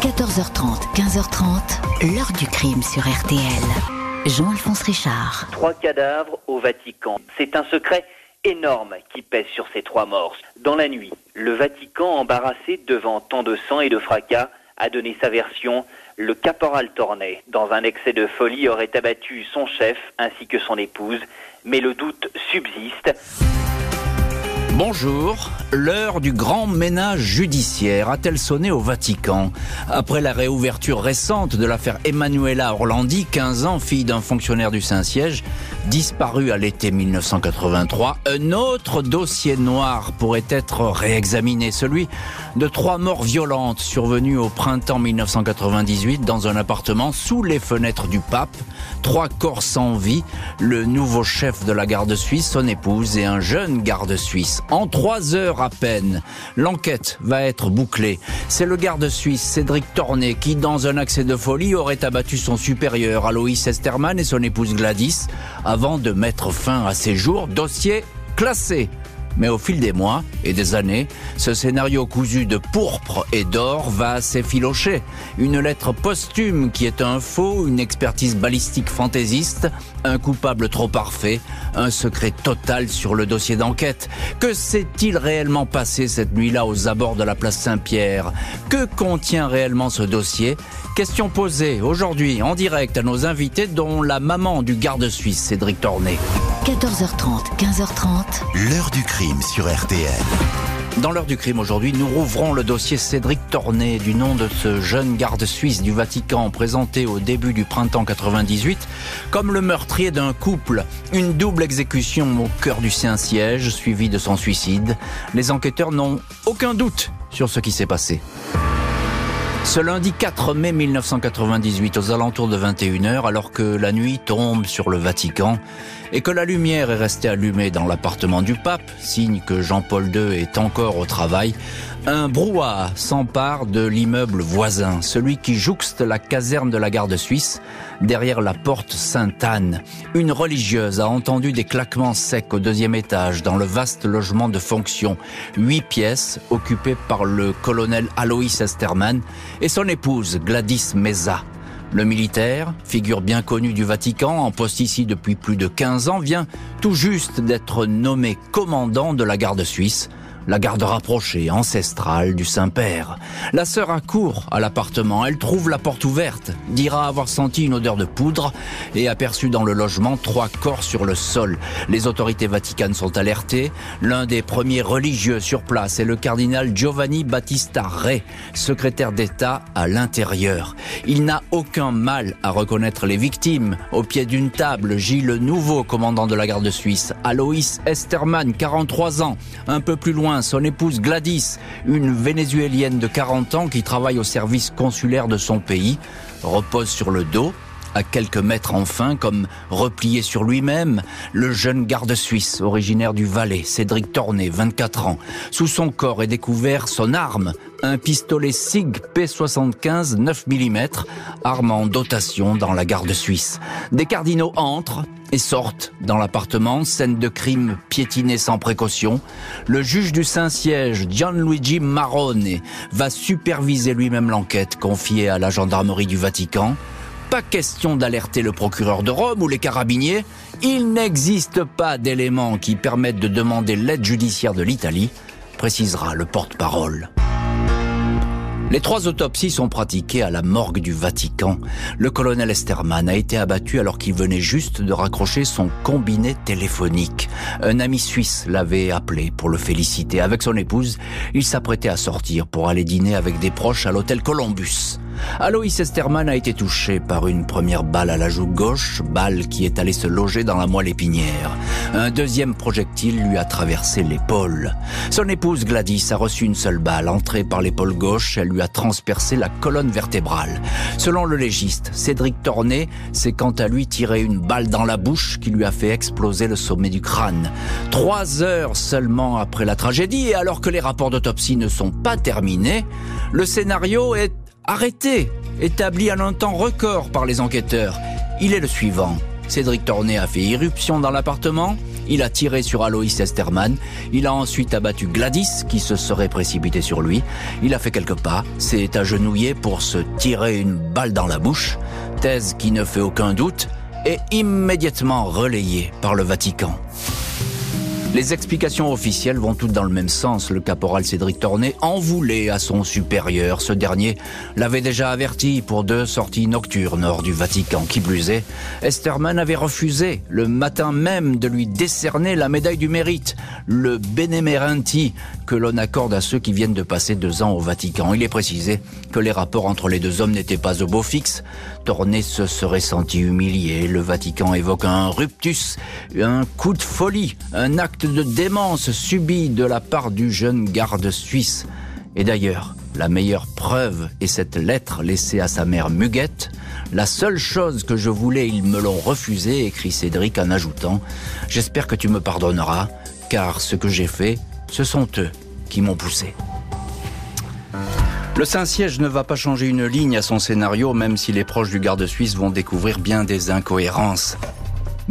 14h30, 15h30, l'heure du crime sur RTL. Jean-Alphonse Richard. Trois cadavres au Vatican. C'est un secret énorme qui pèse sur ces trois morts. Dans la nuit, le Vatican, embarrassé devant tant de sang et de fracas, a donné sa version. Le caporal Tornet, dans un excès de folie, aurait abattu son chef ainsi que son épouse, mais le doute subsiste. Bonjour, l'heure du grand ménage judiciaire a-t-elle sonné au Vatican? Après la réouverture récente de l'affaire Emanuela Orlandi, 15 ans, fille d'un fonctionnaire du Saint-Siège, disparue à l'été 1983, un autre dossier noir pourrait être réexaminé, celui de trois morts violentes survenues au printemps 1998 dans un appartement sous les fenêtres du pape, trois corps sans vie, le nouveau chef de la garde suisse, son épouse et un jeune garde suisse en trois heures à peine. L'enquête va être bouclée. C'est le garde suisse Cédric Tornet qui, dans un accès de folie, aurait abattu son supérieur Aloïs Esterman et son épouse Gladys avant de mettre fin à ses jours. Dossier classé. Mais au fil des mois et des années, ce scénario cousu de pourpre et d'or va s'effilocher. Une lettre posthume qui est un faux, une expertise balistique fantaisiste, un coupable trop parfait, un secret total sur le dossier d'enquête. Que s'est-il réellement passé cette nuit-là aux abords de la place Saint-Pierre? Que contient réellement ce dossier? Question posée aujourd'hui en direct à nos invités dont la maman du garde suisse Cédric Tornet. 14h30, 15h30. L'heure du crime sur RTL. Dans l'heure du crime aujourd'hui, nous rouvrons le dossier Cédric Tornet du nom de ce jeune garde suisse du Vatican présenté au début du printemps 98 comme le meurtrier d'un couple. Une double exécution au cœur du Saint-Siège suivie de son suicide. Les enquêteurs n'ont aucun doute sur ce qui s'est passé. Ce lundi 4 mai 1998, aux alentours de 21h, alors que la nuit tombe sur le Vatican et que la lumière est restée allumée dans l'appartement du pape, signe que Jean-Paul II est encore au travail, un brouhaha s'empare de l'immeuble voisin, celui qui jouxte la caserne de la garde suisse, derrière la porte Sainte-Anne. Une religieuse a entendu des claquements secs au deuxième étage, dans le vaste logement de fonction. Huit pièces occupées par le colonel Alois Esterman et son épouse Gladys Meza. Le militaire, figure bien connue du Vatican, en poste ici depuis plus de 15 ans, vient tout juste d'être nommé commandant de la garde suisse la garde rapprochée, ancestrale du Saint-Père. La sœur accourt à l'appartement, elle trouve la porte ouverte, dira avoir senti une odeur de poudre et aperçu dans le logement trois corps sur le sol. Les autorités vaticanes sont alertées. L'un des premiers religieux sur place est le cardinal Giovanni Battista Re, secrétaire d'État à l'intérieur. Il n'a aucun mal à reconnaître les victimes. Au pied d'une table gît le nouveau commandant de la garde suisse, Aloïs Esterman, 43 ans. Un peu plus loin, son épouse Gladys, une Vénézuélienne de 40 ans qui travaille au service consulaire de son pays, repose sur le dos, à quelques mètres enfin, comme replié sur lui-même, le jeune garde suisse originaire du Valais, Cédric Tornet, 24 ans. Sous son corps est découvert son arme, un pistolet SIG P75 9 mm, arme en dotation dans la garde suisse. Des cardinaux entrent, et sortent dans l'appartement, scène de crime piétinée sans précaution. Le juge du Saint-Siège, Gianluigi Marone, va superviser lui-même l'enquête confiée à la gendarmerie du Vatican. Pas question d'alerter le procureur de Rome ou les carabiniers. Il n'existe pas d'éléments qui permettent de demander l'aide judiciaire de l'Italie, précisera le porte-parole. Les trois autopsies sont pratiquées à la morgue du Vatican. Le colonel Esterman a été abattu alors qu'il venait juste de raccrocher son combiné téléphonique. Un ami suisse l'avait appelé pour le féliciter. Avec son épouse, il s'apprêtait à sortir pour aller dîner avec des proches à l'hôtel Columbus. Aloïs Esterman a été touché par une première balle à la joue gauche, balle qui est allée se loger dans la moelle épinière. Un deuxième projectile lui a traversé l'épaule. Son épouse Gladys a reçu une seule balle entrée par l'épaule gauche, elle lui a transpercé la colonne vertébrale. Selon le légiste, Cédric Tornet s'est quant à lui tiré une balle dans la bouche qui lui a fait exploser le sommet du crâne. Trois heures seulement après la tragédie et alors que les rapports d'autopsie ne sont pas terminés, le scénario est arrêté, établi en un temps record par les enquêteurs. Il est le suivant. Cédric Tornet a fait irruption dans l'appartement, Il a tiré sur Aloïs Esterman. Il a ensuite abattu Gladys, qui se serait précipité sur lui. Il a fait quelques pas, s'est agenouillé pour se tirer une balle dans la bouche. Thèse qui ne fait aucun doute est immédiatement relayée par le Vatican. Les explications officielles vont toutes dans le même sens. Le caporal Cédric Tornet en voulait à son supérieur. Ce dernier l'avait déjà averti pour deux sorties nocturnes hors du Vatican. Qui plus est, Esterman avait refusé le matin même de lui décerner la médaille du mérite, le Benemerenti, que l'on accorde à ceux qui viennent de passer deux ans au Vatican. Il est précisé que les rapports entre les deux hommes n'étaient pas au beau fixe. Tornet se serait senti humilié. Le Vatican évoque un ruptus, un coup de folie, un acte de démence subie de la part du jeune garde suisse. Et d'ailleurs, la meilleure preuve est cette lettre laissée à sa mère Muguette. La seule chose que je voulais, ils me l'ont refusé, écrit Cédric en ajoutant J'espère que tu me pardonneras, car ce que j'ai fait, ce sont eux qui m'ont poussé. Le Saint-Siège ne va pas changer une ligne à son scénario, même si les proches du garde suisse vont découvrir bien des incohérences.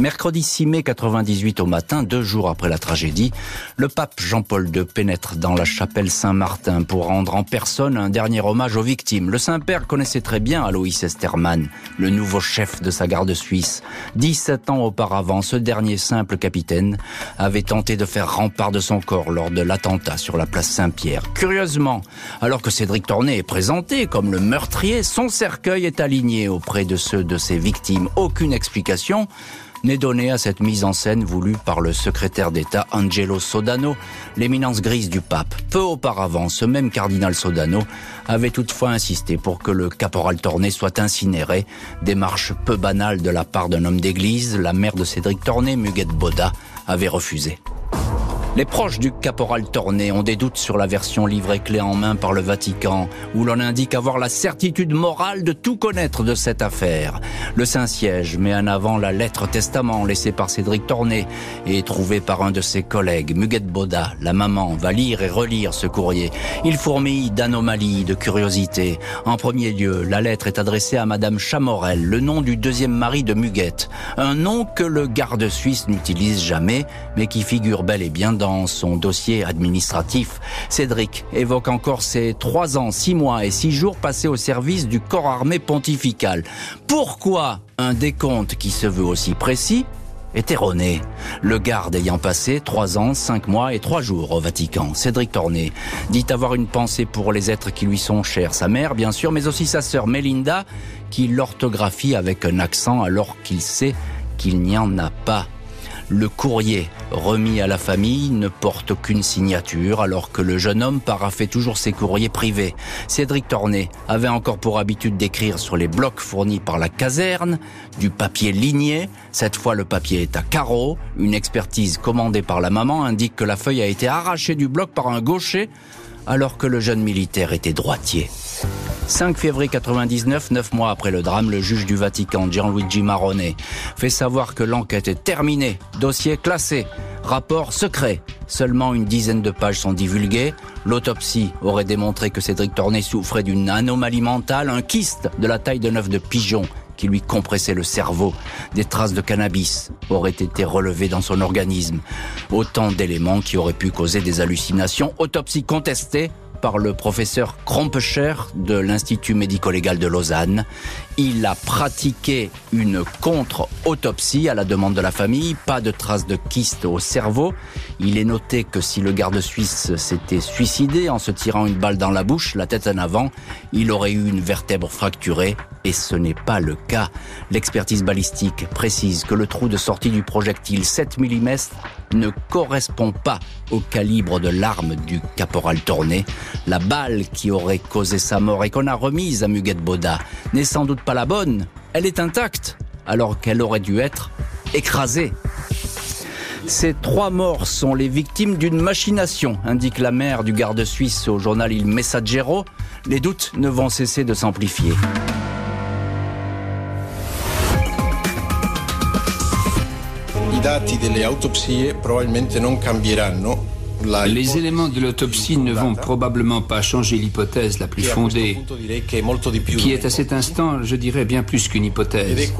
Mercredi 6 mai 98 au matin, deux jours après la tragédie, le pape Jean-Paul II pénètre dans la chapelle Saint-Martin pour rendre en personne un dernier hommage aux victimes. Le Saint-Père connaissait très bien Aloïs Esterman, le nouveau chef de sa garde suisse. 17 ans auparavant, ce dernier simple capitaine avait tenté de faire rempart de son corps lors de l'attentat sur la place Saint-Pierre. Curieusement, alors que Cédric Tornet est présenté comme le meurtrier, son cercueil est aligné auprès de ceux de ses victimes. Aucune explication n'est donné à cette mise en scène voulue par le secrétaire d'État Angelo Sodano, l'éminence grise du pape. Peu auparavant, ce même cardinal Sodano avait toutefois insisté pour que le caporal Tornet soit incinéré, démarche peu banale de la part d'un homme d'église, la mère de Cédric Tornet, Muguette Boda, avait refusé. Les proches du caporal Torné ont des doutes sur la version livrée clé en main par le Vatican, où l'on indique avoir la certitude morale de tout connaître de cette affaire. Le Saint-Siège met en avant la lettre testament laissée par Cédric Torné et trouvée par un de ses collègues, Muguette Boda. La maman va lire et relire ce courrier. Il fourmille d'anomalies, de curiosités. En premier lieu, la lettre est adressée à Madame Chamorel, le nom du deuxième mari de Muguette. Un nom que le garde suisse n'utilise jamais, mais qui figure bel et bien dans son dossier administratif. Cédric évoque encore ses trois ans, six mois et six jours passés au service du corps armé pontifical. Pourquoi un décompte qui se veut aussi précis est erroné? Le garde ayant passé trois ans, cinq mois et trois jours au Vatican, Cédric Torné dit avoir une pensée pour les êtres qui lui sont chers, sa mère bien sûr, mais aussi sa sœur Mélinda, qui l'orthographie avec un accent alors qu'il sait qu'il n'y en a pas. Le courrier remis à la famille ne porte aucune signature alors que le jeune homme paraffait toujours ses courriers privés. Cédric Tornet avait encore pour habitude d'écrire sur les blocs fournis par la caserne, du papier ligné. Cette fois, le papier est à carreaux. Une expertise commandée par la maman indique que la feuille a été arrachée du bloc par un gaucher alors que le jeune militaire était droitier. 5 février 99, neuf mois après le drame, le juge du Vatican, Gianluigi Marone, fait savoir que l'enquête est terminée, dossier classé, rapport secret. Seulement une dizaine de pages sont divulguées. L'autopsie aurait démontré que Cédric Tornet souffrait d'une anomalie mentale, un kyste de la taille d'un œuf de pigeon qui lui compressait le cerveau. Des traces de cannabis auraient été relevées dans son organisme. Autant d'éléments qui auraient pu causer des hallucinations. Autopsie contestée par le professeur Krompecher de l'Institut médico-légal de Lausanne. Il a pratiqué une contre-autopsie à la demande de la famille, pas de traces de kyste au cerveau. Il est noté que si le garde suisse s'était suicidé en se tirant une balle dans la bouche, la tête en avant, il aurait eu une vertèbre fracturée et ce n'est pas le cas. L'expertise balistique précise que le trou de sortie du projectile 7 mm ne correspond pas au calibre de l'arme du caporal Tourné. La balle qui aurait causé sa mort et qu'on a remise à Muguette Boda n'est sans doute pas la bonne. Elle est intacte, alors qu'elle aurait dû être écrasée. Ces trois morts sont les victimes d'une machination, indique la mère du garde suisse au journal Il Messaggero. Les doutes ne vont cesser de s'amplifier. I dati delle autopsie probabilmente non cambieranno Les éléments de l'autopsie ne vont probablement pas changer l'hypothèse la plus fondée, qui est à cet instant, je dirais, bien plus qu'une hypothèse,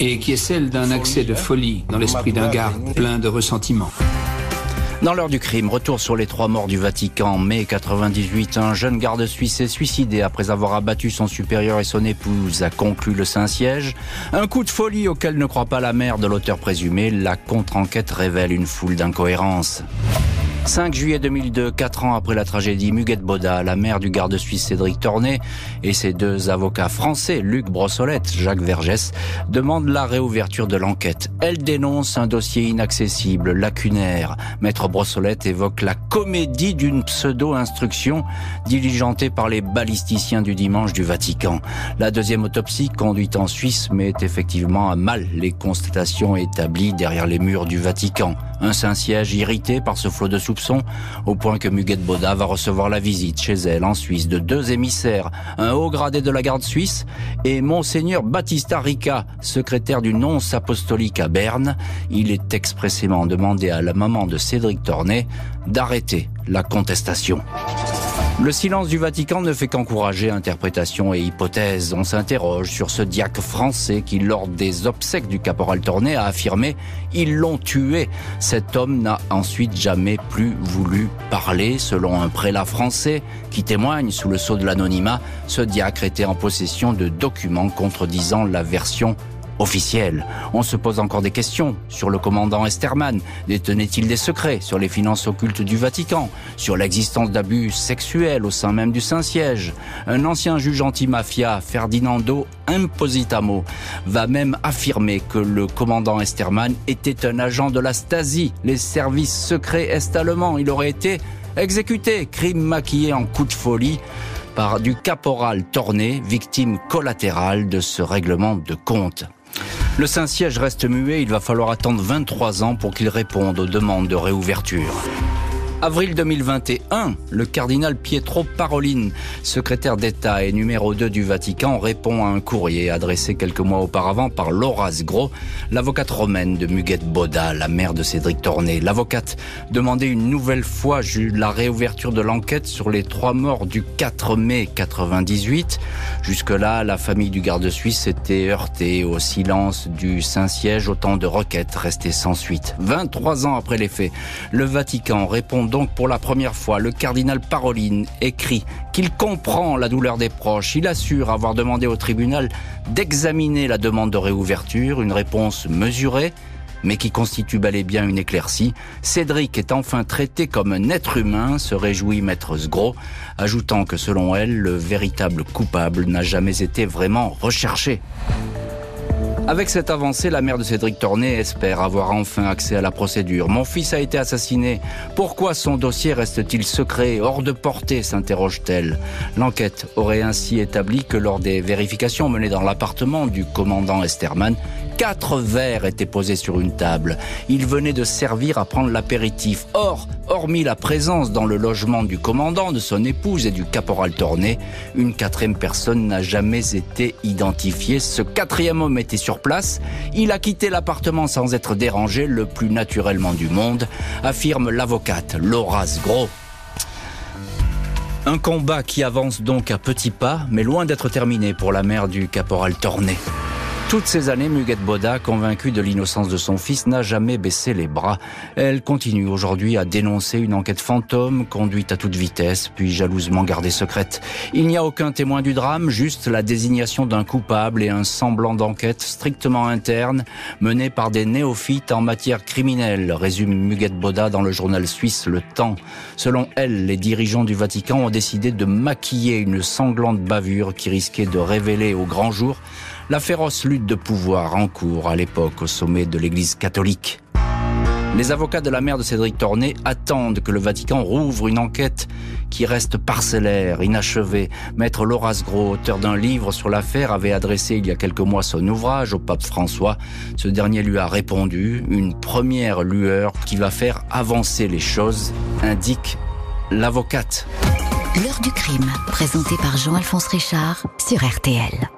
et qui est celle d'un accès de folie dans l'esprit d'un garde plein de ressentiment. Dans l'heure du crime, retour sur les trois morts du Vatican. Mai 98, un jeune garde suisse s'est suicidé après avoir abattu son supérieur et son épouse, a conclu le Saint-Siège. Un coup de folie auquel ne croit pas la mère de l'auteur présumé. La contre-enquête révèle une foule d'incohérences. 5 juillet 2002, 4 ans après la tragédie, Muguette Boda, la mère du garde suisse Cédric Tornet et ses deux avocats français, Luc Brossolette, Jacques Vergès, demandent la réouverture de l'enquête. Elle dénonce un dossier inaccessible, lacunaire. Maître Brossolette évoque la comédie d'une pseudo-instruction diligentée par les balisticiens du dimanche du Vatican. La deuxième autopsie, conduite en Suisse, met effectivement à mal les constatations établies derrière les murs du Vatican. Un Saint-Siège irrité par ce flot de soupçons, au point que Muguette Boda va recevoir la visite chez elle en Suisse de deux émissaires, un haut gradé de la garde suisse et Monseigneur Battista Rica, secrétaire du nonce apostolique à Berne. Il est expressément demandé à la maman de Cédric Tornet d'arrêter la contestation. Le silence du Vatican ne fait qu'encourager interprétations et hypothèses. On s'interroge sur ce diacre français qui, lors des obsèques du caporal Tournai, a affirmé « ils l'ont tué ». Cet homme n'a ensuite jamais plus voulu parler. Selon un prélat français qui témoigne sous le sceau de l'anonymat, ce diacre était en possession de documents contredisant la version officielle. On se pose encore des questions sur le commandant Esterman. Détenait-il des secrets sur les finances occultes du Vatican, sur l'existence d'abus sexuels au sein même du Saint-Siège? Un ancien juge anti-mafia, Ferdinando Impositamo, va même affirmer que le commandant Esterman était un agent de la Stasi, les services secrets est-allemands. Il aurait été exécuté, crime maquillé en coup de folie par du caporal Torné, victime collatérale de ce règlement de compte. Le Saint-Siège reste muet, il va falloir attendre 23 ans pour qu'il réponde aux demandes de réouverture. Avril 2021, le cardinal Pietro Parolin, secrétaire d'État et numéro 2 du Vatican, répond à un courrier adressé quelques mois auparavant par Laura Gros, l'avocate romaine de Muguette Boda, la mère de Cédric Tornet. L'avocate demandait une nouvelle fois la réouverture de l'enquête sur les trois morts du 4 mai 98. Jusque-là, la famille du garde suisse s'était heurtée au silence du Saint-Siège, autant de requêtes restées sans suite. 23 ans après les faits, le Vatican répond donc pour la première fois, le cardinal Paroline écrit qu'il comprend la douleur des proches. Il assure avoir demandé au tribunal d'examiner la demande de réouverture, une réponse mesurée, mais qui constitue bel et bien une éclaircie. Cédric est enfin traité comme un être humain, se réjouit maître Sgro, ajoutant que selon elle, le véritable coupable n'a jamais été vraiment recherché. Avec cette avancée, la mère de Cédric Tornet espère avoir enfin accès à la procédure. Mon fils a été assassiné. Pourquoi son dossier reste-t-il secret, hors de portée s'interroge-t-elle. L'enquête aurait ainsi établi que lors des vérifications menées dans l'appartement du commandant Esterman, Quatre verres étaient posés sur une table. Ils venaient de servir à prendre l'apéritif. Or, hormis la présence dans le logement du commandant, de son épouse et du caporal Tornet, une quatrième personne n'a jamais été identifiée. Ce quatrième homme était sur place. Il a quitté l'appartement sans être dérangé, le plus naturellement du monde, affirme l'avocate Laura Gros. Un combat qui avance donc à petits pas, mais loin d'être terminé pour la mère du caporal Tornet. Toutes ces années, Muguette Boda, convaincue de l'innocence de son fils, n'a jamais baissé les bras. Elle continue aujourd'hui à dénoncer une enquête fantôme, conduite à toute vitesse, puis jalousement gardée secrète. Il n'y a aucun témoin du drame, juste la désignation d'un coupable et un semblant d'enquête strictement interne, menée par des néophytes en matière criminelle, résume Muguette Boda dans le journal suisse Le Temps. Selon elle, les dirigeants du Vatican ont décidé de maquiller une sanglante bavure qui risquait de révéler au grand jour la féroce lutte de pouvoir en cours à l'époque au sommet de l'Église catholique. Les avocats de la mère de Cédric Tornet attendent que le Vatican rouvre une enquête qui reste parcellaire, inachevée. Maître Laura Gros, auteur d'un livre sur l'affaire, avait adressé il y a quelques mois son ouvrage au pape François. Ce dernier lui a répondu, une première lueur qui va faire avancer les choses, indique l'avocate. L'heure du crime, présenté par Jean-Alphonse Richard sur RTL.